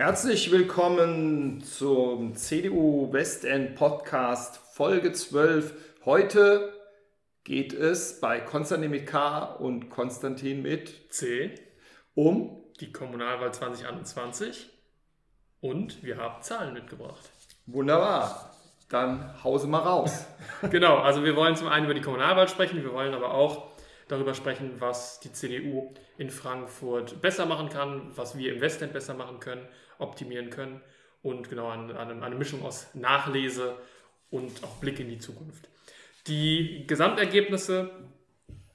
Herzlich willkommen zum CDU Westend Podcast Folge 12. Heute geht es bei Konstantin mit K und Konstantin mit C um die Kommunalwahl 2021 und wir haben Zahlen mitgebracht. Wunderbar. Dann hause mal raus. genau, also wir wollen zum einen über die Kommunalwahl sprechen, wir wollen aber auch darüber sprechen, was die CDU in Frankfurt besser machen kann, was wir im Westend besser machen können, optimieren können und genau eine, eine Mischung aus Nachlese und auch Blick in die Zukunft. Die Gesamtergebnisse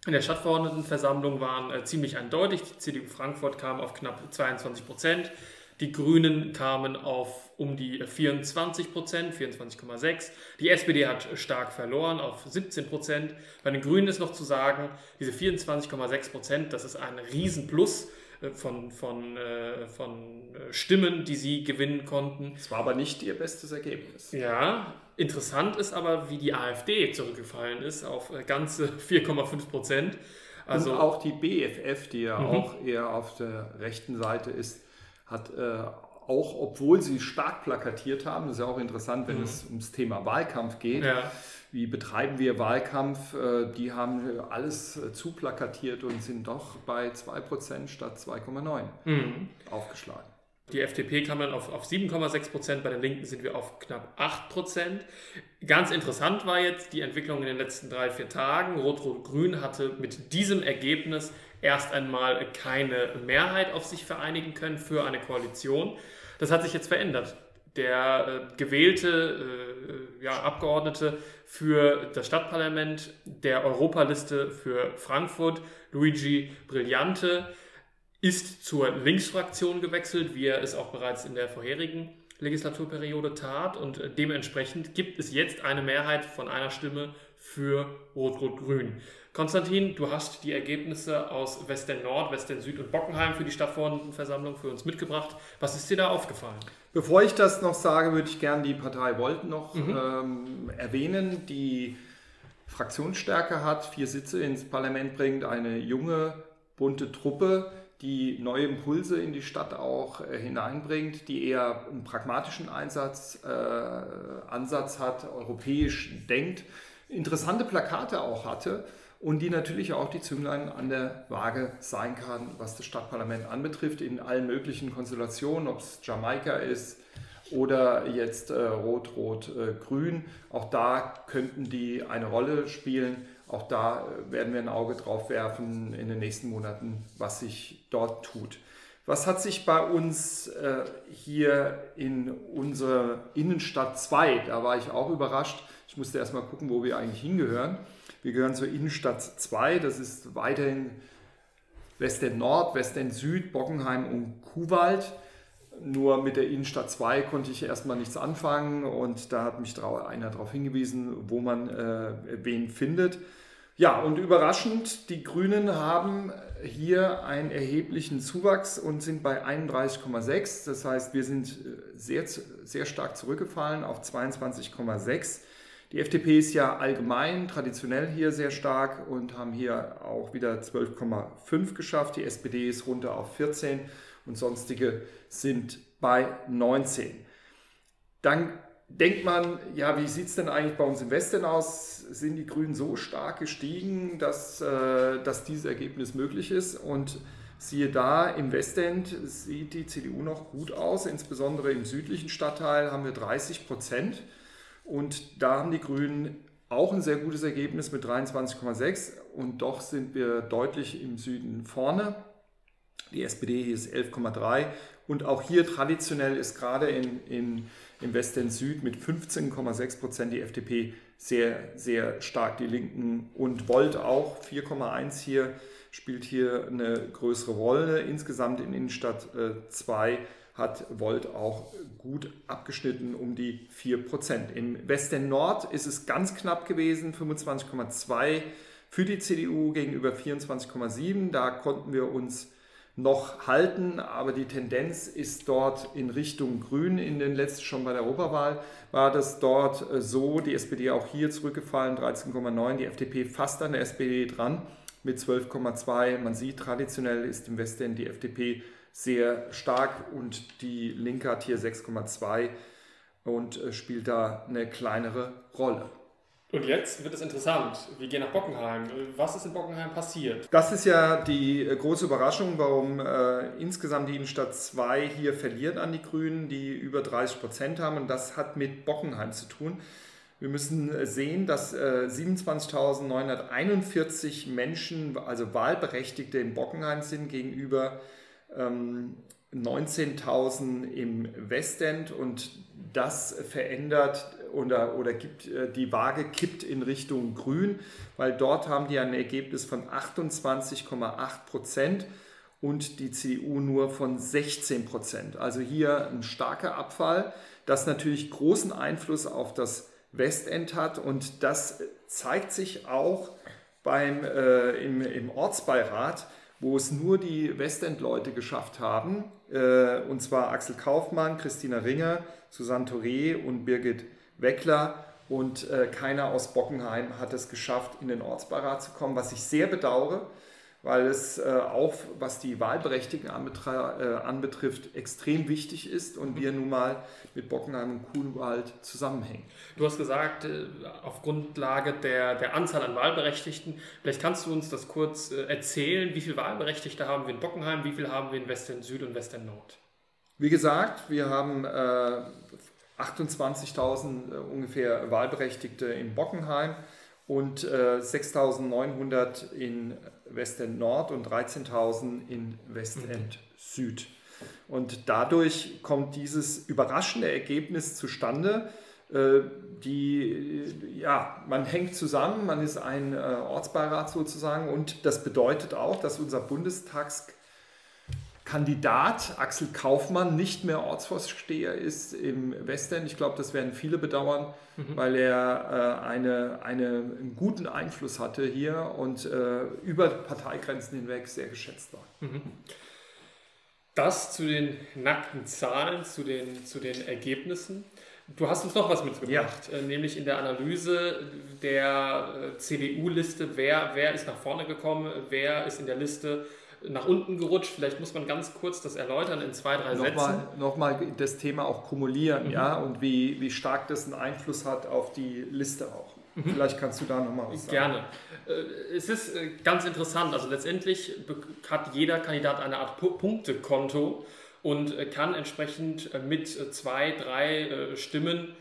in der Stadtverordnetenversammlung waren äh, ziemlich eindeutig. Die CDU Frankfurt kam auf knapp 22 Prozent. Die Grünen kamen auf um die 24 Prozent, 24,6. Die SPD hat stark verloren auf 17 Prozent. Bei den Grünen ist noch zu sagen, diese 24,6 Prozent, das ist ein Riesenplus äh, von, von, äh, von äh, Stimmen, die sie gewinnen konnten. Es war aber nicht ihr bestes Ergebnis. Ja, interessant ist aber, wie die AfD zurückgefallen ist auf ganze 4,5 Prozent. Also, Und auch die BFF, die ja mhm. auch eher auf der rechten Seite ist, hat äh, auch, obwohl sie stark plakatiert haben, das ist ja auch interessant, wenn mhm. es ums Thema Wahlkampf geht, ja. wie betreiben wir Wahlkampf, äh, die haben alles äh, zuplakatiert und sind doch bei 2% statt 2,9 mhm. aufgeschlagen. Die FDP kam dann auf, auf 7,6 Prozent, bei den Linken sind wir auf knapp 8 Prozent. Ganz interessant war jetzt die Entwicklung in den letzten drei, vier Tagen. Rot-Rot-Grün hatte mit diesem Ergebnis erst einmal keine Mehrheit auf sich vereinigen können für eine Koalition. Das hat sich jetzt verändert. Der äh, gewählte äh, ja, Abgeordnete für das Stadtparlament der Europaliste für Frankfurt, Luigi Brillante, ist zur Linksfraktion gewechselt, wie er es auch bereits in der vorherigen Legislaturperiode tat. Und äh, dementsprechend gibt es jetzt eine Mehrheit von einer Stimme für Rot-Rot-Grün. Konstantin, du hast die Ergebnisse aus Westen Nord, Westen Süd und Bockenheim für die Stadtverordnetenversammlung für uns mitgebracht. Was ist dir da aufgefallen? Bevor ich das noch sage, würde ich gerne die Partei Volt noch mhm. ähm, erwähnen, die Fraktionsstärke hat, vier Sitze ins Parlament bringt, eine junge, bunte Truppe, die neue Impulse in die Stadt auch äh, hineinbringt, die eher einen pragmatischen Einsatz, äh, Ansatz hat, europäisch denkt, interessante Plakate auch hatte und die natürlich auch die Zünglein an der Waage sein kann, was das Stadtparlament anbetrifft, in allen möglichen Konstellationen, ob es Jamaika ist oder jetzt äh, Rot-Rot-Grün. Äh, auch da könnten die eine Rolle spielen. Auch da äh, werden wir ein Auge drauf werfen in den nächsten Monaten, was sich dort tut. Was hat sich bei uns äh, hier in unserer Innenstadt 2, da war ich auch überrascht, ich musste erstmal gucken, wo wir eigentlich hingehören. Wir gehören zur Innenstadt 2, das ist weiterhin Westend Nord, Westend Süd, Bockenheim und Kuhwald. Nur mit der Innenstadt 2 konnte ich erstmal nichts anfangen und da hat mich einer darauf hingewiesen, wo man äh, wen findet. Ja, und überraschend, die Grünen haben hier einen erheblichen Zuwachs und sind bei 31,6. Das heißt, wir sind äh, sehr, sehr stark zurückgefallen auf 22,6. Die FDP ist ja allgemein traditionell hier sehr stark und haben hier auch wieder 12,5 geschafft. Die SPD ist runter auf 14 und sonstige sind bei 19. Dann denkt man, ja, wie sieht es denn eigentlich bei uns im Westen aus? Sind die Grünen so stark gestiegen, dass, äh, dass dieses Ergebnis möglich ist? Und siehe da, im Westend sieht die CDU noch gut aus, insbesondere im südlichen Stadtteil haben wir 30 Prozent. Und da haben die Grünen auch ein sehr gutes Ergebnis mit 23,6 und doch sind wir deutlich im Süden vorne. Die SPD hier ist 11,3 und auch hier traditionell ist gerade in, in, im Westen Süd mit 15,6 Prozent die FDP sehr, sehr stark. Die Linken und Volt auch 4,1 hier spielt hier eine größere Rolle. Insgesamt in Innenstadt 2 äh, hat Volt auch gut abgeschnitten um die 4%. Im Westen Nord ist es ganz knapp gewesen, 25,2 für die CDU gegenüber 24,7. Da konnten wir uns noch halten, aber die Tendenz ist dort in Richtung Grün. In den letzten, schon bei der Europawahl war das dort äh, so, die SPD auch hier zurückgefallen, 13,9, die FDP fast an der SPD dran mit 12,2. Man sieht, traditionell ist im Westen die FDP sehr stark und die Linke hat hier 6,2 und äh, spielt da eine kleinere Rolle. Und jetzt wird es interessant. Wir gehen nach Bockenheim. Was ist in Bockenheim passiert? Das ist ja die äh, große Überraschung, warum äh, insgesamt die Innenstadt 2 hier verliert an die Grünen, die über 30 Prozent haben. Und das hat mit Bockenheim zu tun. Wir müssen äh, sehen, dass äh, 27.941 Menschen, also Wahlberechtigte in Bockenheim sind, gegenüber ähm, 19.000 im Westend und das verändert oder, oder gibt, äh, die Waage kippt in Richtung Grün, weil dort haben die ein Ergebnis von 28,8 Prozent und die CDU nur von 16 Prozent. Also hier ein starker Abfall, das natürlich großen Einfluss auf das Westend hat und das zeigt sich auch beim, äh, im, im Ortsbeirat, wo es nur die Westend-Leute geschafft haben, äh, und zwar Axel Kaufmann, Christina Ringer, Susanne Touré und Birgit Weckler. Und äh, keiner aus Bockenheim hat es geschafft, in den Ortsbeirat zu kommen, was ich sehr bedauere, weil es äh, auch, was die Wahlberechtigten äh, anbetrifft, extrem wichtig ist und wir nun mal mit Bockenheim und Kuhnwald zusammenhängen. Du hast gesagt, äh, auf Grundlage der, der Anzahl an Wahlberechtigten, vielleicht kannst du uns das kurz äh, erzählen, wie viele Wahlberechtigte haben wir in Bockenheim, wie viele haben wir in Western Süd und Western Nord? Wie gesagt, wir haben äh, 28.000 äh, ungefähr Wahlberechtigte in Bockenheim und äh, 6.900 in Westend Nord und 13.000 in Westend mhm. Süd. Und dadurch kommt dieses überraschende Ergebnis zustande. Äh, die, ja, man hängt zusammen, man ist ein äh, Ortsbeirat sozusagen und das bedeutet auch, dass unser Bundestags Kandidat Axel Kaufmann nicht mehr Ortsvorsteher ist im Westen. Ich glaube, das werden viele bedauern, mhm. weil er äh, eine, eine, einen guten Einfluss hatte hier und äh, über Parteigrenzen hinweg sehr geschätzt war. Mhm. Das zu den nackten Zahlen, zu den, zu den Ergebnissen. Du hast uns noch was mitgebracht, ja. äh, nämlich in der Analyse der äh, CDU-Liste, wer, wer ist nach vorne gekommen, wer ist in der Liste nach unten gerutscht. Vielleicht muss man ganz kurz das erläutern in zwei, drei nochmal, Sätzen. Nochmal das Thema auch kumulieren, mhm. ja, und wie, wie stark das einen Einfluss hat auf die Liste auch. Mhm. Vielleicht kannst du da nochmal was sagen. Gerne. Äh, es ist äh, ganz interessant. Also letztendlich hat jeder Kandidat eine Art Punktekonto und äh, kann entsprechend mit zwei, drei Stimmen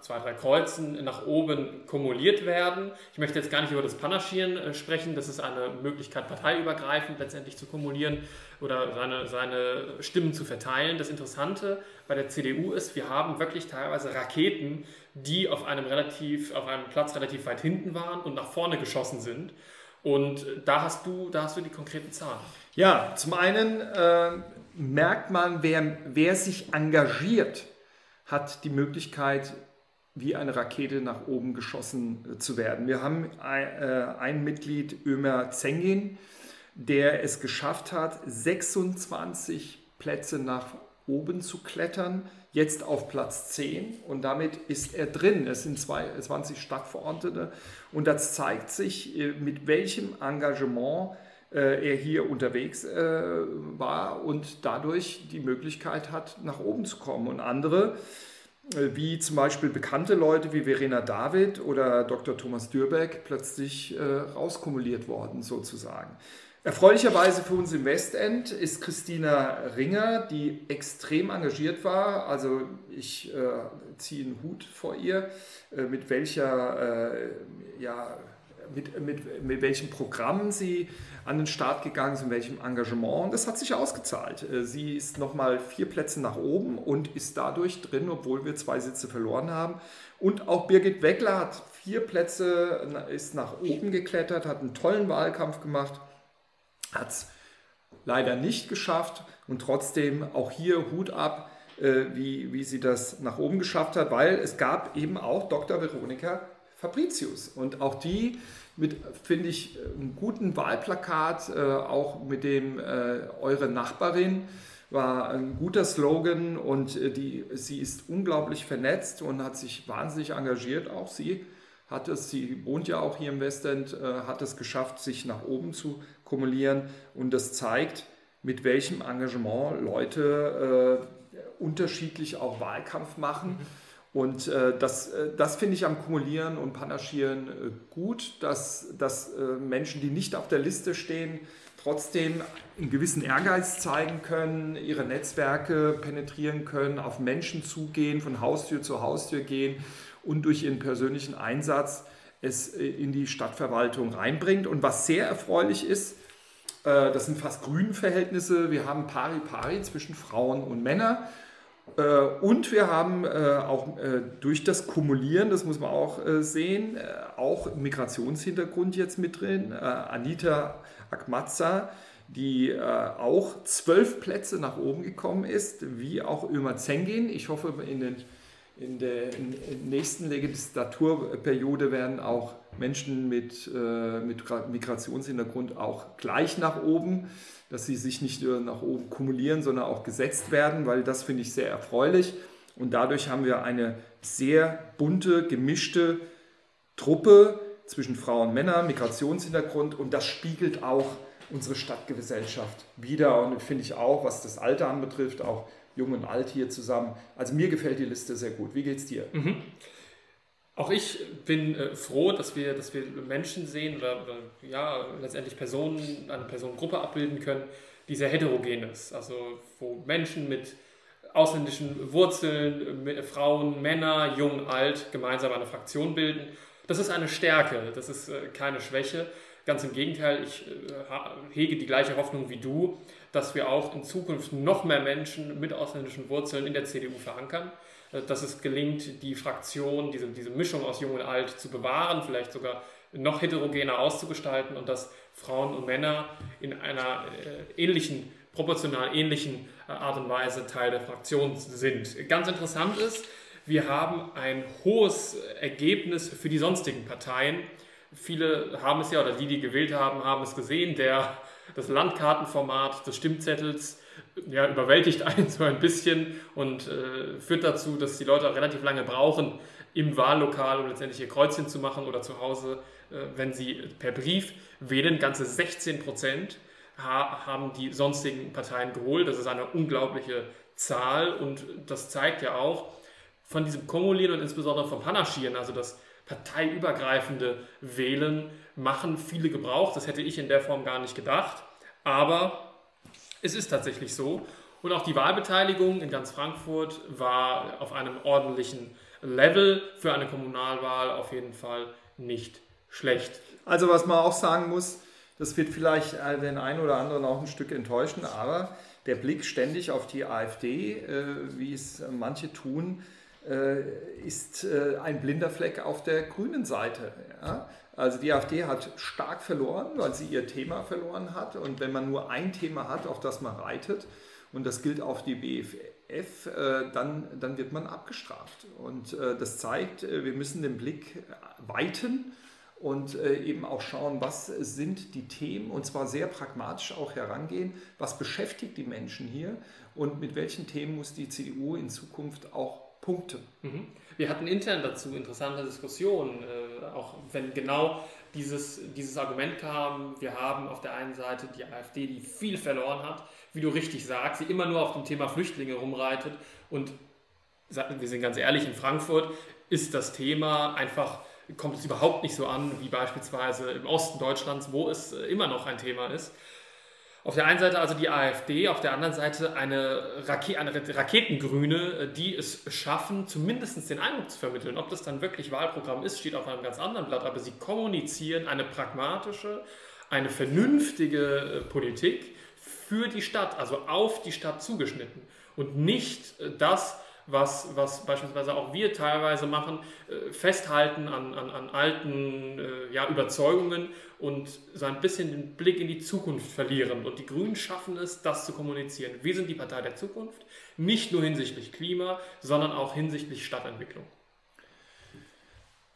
zwei, drei Kreuzen nach oben kumuliert werden. Ich möchte jetzt gar nicht über das Panaschieren äh, sprechen. Das ist eine Möglichkeit, parteiübergreifend letztendlich zu kumulieren oder seine, seine Stimmen zu verteilen. Das Interessante bei der CDU ist, wir haben wirklich teilweise Raketen, die auf einem, relativ, auf einem Platz relativ weit hinten waren und nach vorne geschossen sind. Und da hast du, da hast du die konkreten Zahlen. Ja, zum einen äh, merkt man, wer, wer sich engagiert, hat die Möglichkeit, wie eine Rakete nach oben geschossen äh, zu werden. Wir haben äh, ein Mitglied, Ömer Zengin, der es geschafft hat, 26 Plätze nach oben zu klettern, jetzt auf Platz 10 und damit ist er drin. Es sind 20 Stadtverordnete und das zeigt sich, äh, mit welchem Engagement er hier unterwegs war und dadurch die Möglichkeit hat, nach oben zu kommen. Und andere, wie zum Beispiel bekannte Leute wie Verena David oder Dr. Thomas Dürbeck plötzlich äh, rauskumuliert worden, sozusagen. Erfreulicherweise für uns im Westend ist Christina Ringer, die extrem engagiert war. Also ich äh, ziehe einen Hut vor ihr, äh, mit welcher äh, ja, mit, mit, mit welchem Programm sie an den Start gegangen ist, in welchem Engagement. Und das hat sich ausgezahlt. Äh, sie ist nochmal vier Plätze nach oben und ist dadurch drin, obwohl wir zwei Sitze verloren haben. Und auch Birgit Weckler hat vier Plätze, ist nach oben geklettert, hat einen tollen Wahlkampf gemacht, hat es leider nicht geschafft und trotzdem auch hier Hut ab, äh, wie, wie sie das nach oben geschafft hat, weil es gab eben auch Dr. Veronika Fabricius. Und auch die mit, finde ich, einem guten Wahlplakat, äh, auch mit dem äh, Eure Nachbarin, war ein guter Slogan und äh, die, sie ist unglaublich vernetzt und hat sich wahnsinnig engagiert. Auch sie hat es, sie wohnt ja auch hier im Westend, äh, hat es geschafft, sich nach oben zu kumulieren und das zeigt, mit welchem Engagement Leute äh, unterschiedlich auch Wahlkampf machen. Und äh, das, äh, das finde ich am Kumulieren und Panaschieren äh, gut, dass, dass äh, Menschen, die nicht auf der Liste stehen, trotzdem einen gewissen Ehrgeiz zeigen können, ihre Netzwerke penetrieren können, auf Menschen zugehen, von Haustür zu Haustür gehen und durch ihren persönlichen Einsatz es äh, in die Stadtverwaltung reinbringt. Und was sehr erfreulich ist, äh, das sind fast grünen Verhältnisse. Wir haben pari-pari zwischen Frauen und Männern. Äh, und wir haben auch durch das Kumulieren, das muss man auch sehen, auch Migrationshintergrund jetzt mit drin. Anita Akmatza, die auch zwölf Plätze nach oben gekommen ist, wie auch Ömer Zengin. Ich hoffe, in den in der nächsten Legislaturperiode werden auch Menschen mit, äh, mit Migrationshintergrund auch gleich nach oben, dass sie sich nicht nur nach oben kumulieren, sondern auch gesetzt werden, weil das finde ich sehr erfreulich. Und dadurch haben wir eine sehr bunte, gemischte Truppe zwischen Frauen und Männern, Migrationshintergrund und das spiegelt auch unsere Stadtgesellschaft wider. Und finde ich auch, was das Alter anbetrifft, auch Jung und Alt hier zusammen. Also mir gefällt die Liste sehr gut. Wie geht's dir? Mhm. Auch ich bin äh, froh, dass wir, dass wir Menschen sehen oder, oder, ja, letztendlich Personen, eine Personengruppe abbilden können, die sehr heterogen ist. Also wo Menschen mit ausländischen Wurzeln, mit Frauen, Männer, jung, alt gemeinsam eine Fraktion bilden. Das ist eine Stärke, das ist äh, keine Schwäche. Ganz im Gegenteil, ich äh, hege die gleiche Hoffnung wie du, dass wir auch in Zukunft noch mehr Menschen mit ausländischen Wurzeln in der CDU verankern, dass es gelingt, die Fraktion, diese, diese Mischung aus Jung und Alt zu bewahren, vielleicht sogar noch heterogener auszugestalten und dass Frauen und Männer in einer äh, ähnlichen, proportional ähnlichen äh, Art und Weise Teil der Fraktion sind. Ganz interessant ist, wir haben ein hohes Ergebnis für die sonstigen Parteien. Viele haben es ja, oder die, die gewählt haben, haben es gesehen. Der das Landkartenformat des Stimmzettels ja, überwältigt einen so ein bisschen und äh, führt dazu, dass die Leute auch relativ lange brauchen, im Wahllokal, um letztendlich ihr Kreuzchen zu machen oder zu Hause, äh, wenn sie per Brief wählen. Ganze 16 Prozent ha haben die sonstigen Parteien geholt. Das ist eine unglaubliche Zahl und das zeigt ja auch von diesem Kumulieren und insbesondere vom Panaschieren, also das parteiübergreifende Wählen, machen viele Gebrauch. Das hätte ich in der Form gar nicht gedacht. Aber es ist tatsächlich so. Und auch die Wahlbeteiligung in ganz Frankfurt war auf einem ordentlichen Level für eine Kommunalwahl auf jeden Fall nicht schlecht. Also was man auch sagen muss, das wird vielleicht den einen oder anderen auch ein Stück enttäuschen, aber der Blick ständig auf die AfD, äh, wie es manche tun, äh, ist äh, ein blinder Fleck auf der grünen Seite. Also die AfD hat stark verloren, weil sie ihr Thema verloren hat. Und wenn man nur ein Thema hat, auf das man reitet, und das gilt auf die BFF, äh, dann, dann wird man abgestraft. Und äh, das zeigt, äh, wir müssen den Blick weiten und eben auch schauen, was sind die Themen und zwar sehr pragmatisch auch herangehen, was beschäftigt die Menschen hier und mit welchen Themen muss die CDU in Zukunft auch punkten. Mhm. Wir hatten intern dazu interessante Diskussionen, äh, auch wenn genau dieses, dieses Argument kam, wir haben auf der einen Seite die AfD, die viel verloren hat, wie du richtig sagst, sie immer nur auf dem Thema Flüchtlinge rumreitet und wir sind ganz ehrlich, in Frankfurt ist das Thema einfach, kommt es überhaupt nicht so an wie beispielsweise im Osten Deutschlands, wo es äh, immer noch ein Thema ist. Auf der einen Seite also die AfD, auf der anderen Seite eine, Rake eine Raketengrüne, äh, die es schaffen, zumindest den Eindruck zu vermitteln. Ob das dann wirklich Wahlprogramm ist, steht auf einem ganz anderen Blatt, aber sie kommunizieren eine pragmatische, eine vernünftige äh, Politik für die Stadt, also auf die Stadt zugeschnitten und nicht äh, das, was, was beispielsweise auch wir teilweise machen, äh, festhalten an, an, an alten äh, ja, Überzeugungen und so ein bisschen den Blick in die Zukunft verlieren. Und die Grünen schaffen es, das zu kommunizieren. Wir sind die Partei der Zukunft, nicht nur hinsichtlich Klima, sondern auch hinsichtlich Stadtentwicklung.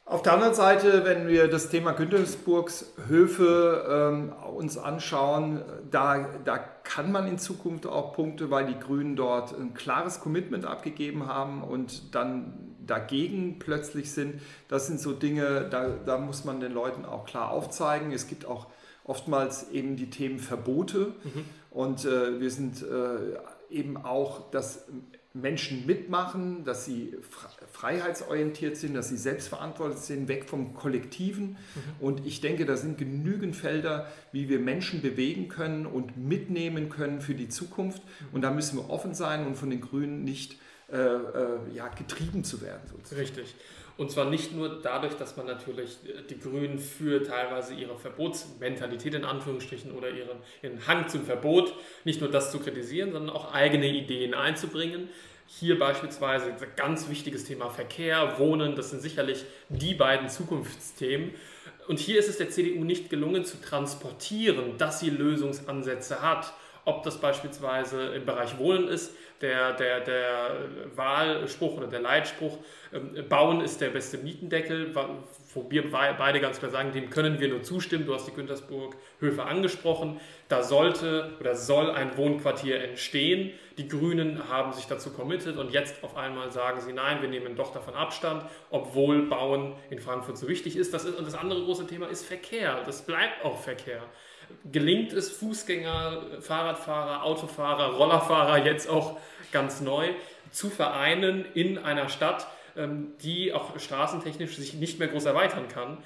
Auf der anderen Seite, wenn wir das Thema Güntersburgs Höfe ähm, uns anschauen, da, da kann man in Zukunft auch Punkte, weil die Grünen dort ein klares Commitment abgegeben haben und dann dagegen plötzlich sind. Das sind so Dinge, da, da muss man den Leuten auch klar aufzeigen. Es gibt auch oftmals eben die Themen Verbote. Mhm. Und äh, wir sind äh, eben auch, dass Menschen mitmachen, dass sie freiheitsorientiert sind, dass sie selbstverantwortlich sind, weg vom Kollektiven. Mhm. Und ich denke, da sind genügend Felder, wie wir Menschen bewegen können und mitnehmen können für die Zukunft. Mhm. Und da müssen wir offen sein und von den Grünen nicht äh, äh, ja, getrieben zu werden. Sozusagen. Richtig. Und zwar nicht nur dadurch, dass man natürlich äh, die Grünen für teilweise ihre Verbotsmentalität in Anführungsstrichen oder ihren, ihren Hang zum Verbot, nicht nur das zu kritisieren, sondern auch eigene Ideen einzubringen. Hier beispielsweise ganz wichtiges Thema Verkehr, Wohnen, das sind sicherlich die beiden Zukunftsthemen. Und hier ist es der CDU nicht gelungen zu transportieren, dass sie Lösungsansätze hat. Ob das beispielsweise im Bereich Wohnen ist, der, der, der Wahlspruch oder der Leitspruch, ähm, Bauen ist der beste Mietendeckel, wo wir beide ganz klar sagen, dem können wir nur zustimmen. Du hast die Güntersburg Höfe angesprochen. Da sollte oder soll ein Wohnquartier entstehen. Die Grünen haben sich dazu committed und jetzt auf einmal sagen sie, nein, wir nehmen doch davon Abstand, obwohl Bauen in Frankfurt so wichtig ist. Das ist und das andere große Thema ist Verkehr. Das bleibt auch Verkehr gelingt es Fußgänger, Fahrradfahrer, Autofahrer, Rollerfahrer jetzt auch ganz neu zu vereinen in einer Stadt, ähm, die auch straßentechnisch sich nicht mehr groß erweitern kann,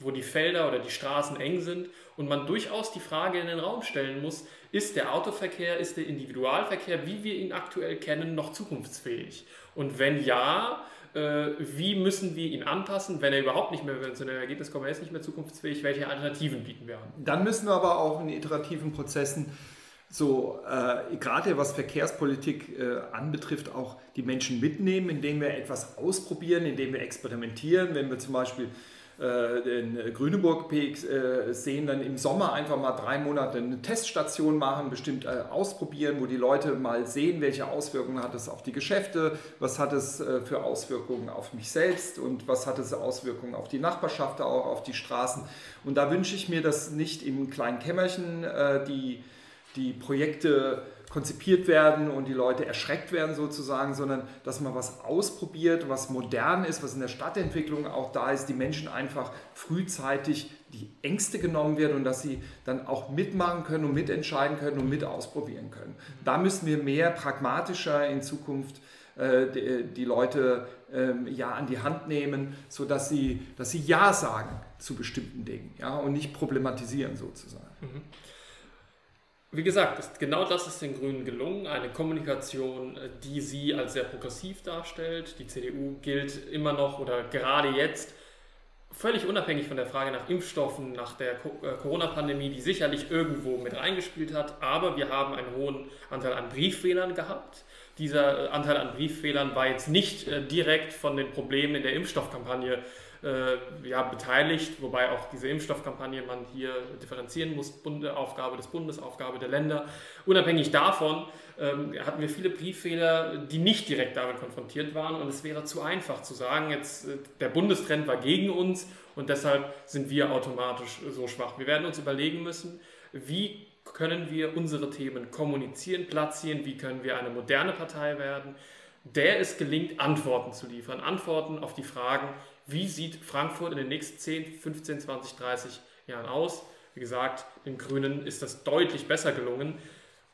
wo die Felder oder die Straßen eng sind und man durchaus die Frage in den Raum stellen muss, ist der Autoverkehr, ist der Individualverkehr, wie wir ihn aktuell kennen, noch zukunftsfähig? Und wenn ja, wie müssen wir ihn anpassen, wenn er überhaupt nicht mehr, zu einem Ergebnis kommen, er ist nicht mehr zukunftsfähig, welche Alternativen bieten wir an? Dann müssen wir aber auch in iterativen Prozessen so äh, gerade was Verkehrspolitik äh, anbetrifft, auch die Menschen mitnehmen, indem wir etwas ausprobieren, indem wir experimentieren. Wenn wir zum Beispiel äh, den Grüneburg PX äh, sehen, dann im Sommer einfach mal drei Monate eine Teststation machen, bestimmt äh, ausprobieren, wo die Leute mal sehen, welche Auswirkungen hat es auf die Geschäfte, was hat es für Auswirkungen auf mich selbst und was hat es Auswirkungen auf die Nachbarschaft, auch auf die Straßen. Und da wünsche ich mir, dass nicht im kleinen Kämmerchen die, die Projekte konzipiert werden und die Leute erschreckt werden sozusagen, sondern dass man was ausprobiert, was modern ist, was in der Stadtentwicklung auch da ist, die Menschen einfach frühzeitig die Ängste genommen werden und dass sie dann auch mitmachen können und mitentscheiden können und mit ausprobieren können. Da müssen wir mehr pragmatischer in Zukunft äh, die, die, Leute ähm, ja an die Hand nehmen, sodass sie, dass sie Ja sagen zu bestimmten Dingen ja, und nicht problematisieren sozusagen. Mhm wie gesagt, ist, genau das ist den Grünen gelungen. Eine Kommunikation, äh, die sie als sehr progressiv darstellt. Die CDU gilt immer noch oder gerade jetzt völlig unabhängig von der Frage nach Impfstoffen, nach der äh, Corona-Pandemie, die sicherlich irgendwo mit reingespielt hat. Aber wir haben einen hohen Anteil an Brieffehlern gehabt. Dieser äh, Anteil an Brieffehlern war jetzt nicht direkt von den Problemen in der Impfstoffkampagne äh, ja, beteiligt, wobei auch diese Impfstoffkampagne man hier differenzieren muss, Bunde, Aufgabe des Bundes, Aufgabe der Länder. Unabhängig davon ähm, hatten wir viele Brieffehler, die nicht direkt damit konfrontiert waren und es wäre zu einfach zu sagen, jetzt äh, der Bundestrend war gegen uns und deshalb sind wir automatisch so schwach. Wir werden uns überlegen müssen, wie können wir unsere Themen kommunizieren, platzieren, wie können wir eine moderne Partei werden, der es gelingt, Antworten zu liefern. Antworten auf die Fragen, wie sieht Frankfurt in den nächsten 10, 15, 20, 30 Jahren aus. Wie gesagt, den Grünen ist das deutlich besser gelungen.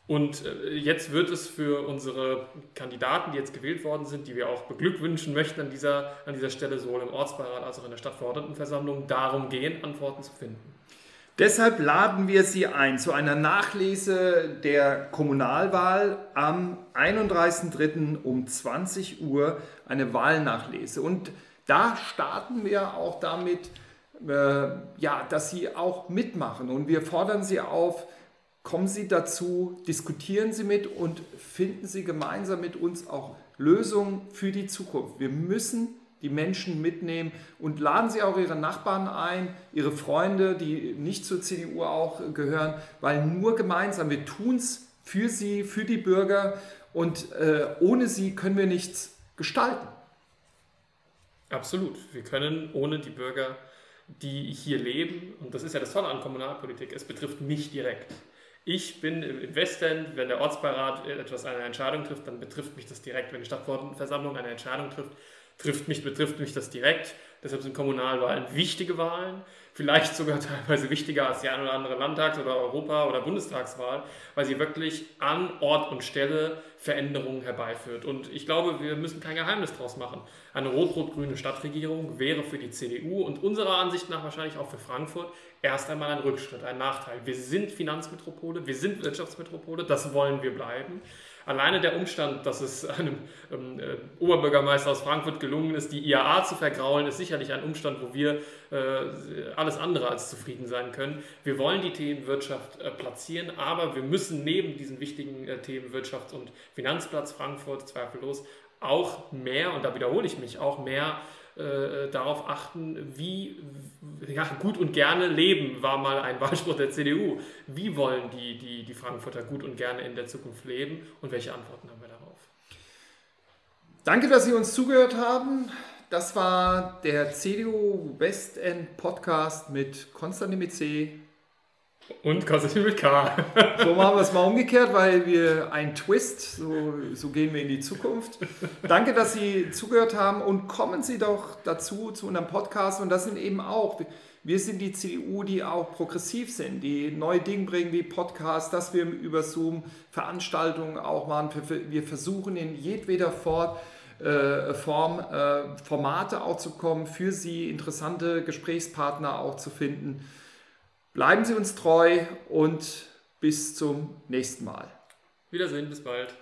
Und äh, jetzt wird es für unsere Kandidaten, die jetzt gewählt worden sind, die wir auch beglückwünschen möchten an dieser, an dieser Stelle, sowohl im Ortsbeirat als auch in der Stadtverordnetenversammlung, darum gehen, Antworten zu finden. Deshalb laden wir Sie ein zu einer Nachlese der Kommunalwahl am 31.03. um 20 Uhr, eine Wahlnachlese. Und da starten wir auch damit, äh, ja, dass Sie auch mitmachen. Und wir fordern Sie auf, kommen Sie dazu, diskutieren Sie mit und finden Sie gemeinsam mit uns auch Lösungen für die Zukunft. Wir müssen die Menschen mitnehmen und laden Sie auch Ihre Nachbarn ein, Ihre Freunde, die nicht zur CDU auch gehören, weil nur gemeinsam, wir tun es für Sie, für die Bürger und äh, ohne Sie können wir nichts gestalten. Absolut. Wir können ohne die Bürger, die hier leben, und das ist ja das Tolle an Kommunalpolitik, es betrifft mich direkt. Ich bin im Westend, wenn der Ortsbeirat etwas eine Entscheidung trifft, dann betrifft mich das direkt. Wenn die Stadtverordnetenversammlung eine Entscheidung trifft, trifft mich, betrifft mich das direkt. Deshalb sind Kommunalwahlen wichtige Wahlen vielleicht sogar teilweise wichtiger als die ein oder andere Landtags- oder Europa- oder Bundestagswahl, weil sie wirklich an Ort und Stelle Veränderungen herbeiführt. Und ich glaube, wir müssen kein Geheimnis draus machen. Eine rot-rot-grüne Stadtregierung wäre für die CDU und unserer Ansicht nach wahrscheinlich auch für Frankfurt erst einmal ein Rückschritt, ein Nachteil. Wir sind Finanzmetropole, wir sind Wirtschaftsmetropole, das wollen wir bleiben. Alleine der Umstand, dass es einem ähm, äh, Oberbürgermeister aus Frankfurt gelungen ist, die IAA zu vergraulen, ist sicherlich ein Umstand, wo wir äh, alles andere als zufrieden sein können. Wir wollen die Themen Wirtschaft äh, platzieren, aber wir müssen neben diesen wichtigen äh, Themen Wirtschafts- und Finanzplatz Frankfurt zweifellos auch mehr, und da wiederhole ich mich, auch mehr äh, darauf achten, wie ja, gut und gerne leben, war mal ein Wahlspruch der CDU. Wie wollen die, die, die Frankfurter gut und gerne in der Zukunft leben und welche Antworten haben wir darauf? Danke, dass Sie uns zugehört haben. Das war der CDU Westend Podcast mit Konstantin mit C und Konstantin mit K. so machen wir es mal umgekehrt, weil wir ein Twist, so, so gehen wir in die Zukunft. Danke, dass Sie zugehört haben und kommen Sie doch dazu zu unserem Podcast. Und das sind eben auch, wir sind die CDU, die auch progressiv sind, die neue Dinge bringen wie Podcasts, dass wir über Zoom Veranstaltungen auch machen. Wir versuchen in jedweder Form, äh, Form äh, Formate auch zu kommen, für Sie interessante Gesprächspartner auch zu finden. Bleiben Sie uns treu und bis zum nächsten Mal. Wiedersehen, bis bald.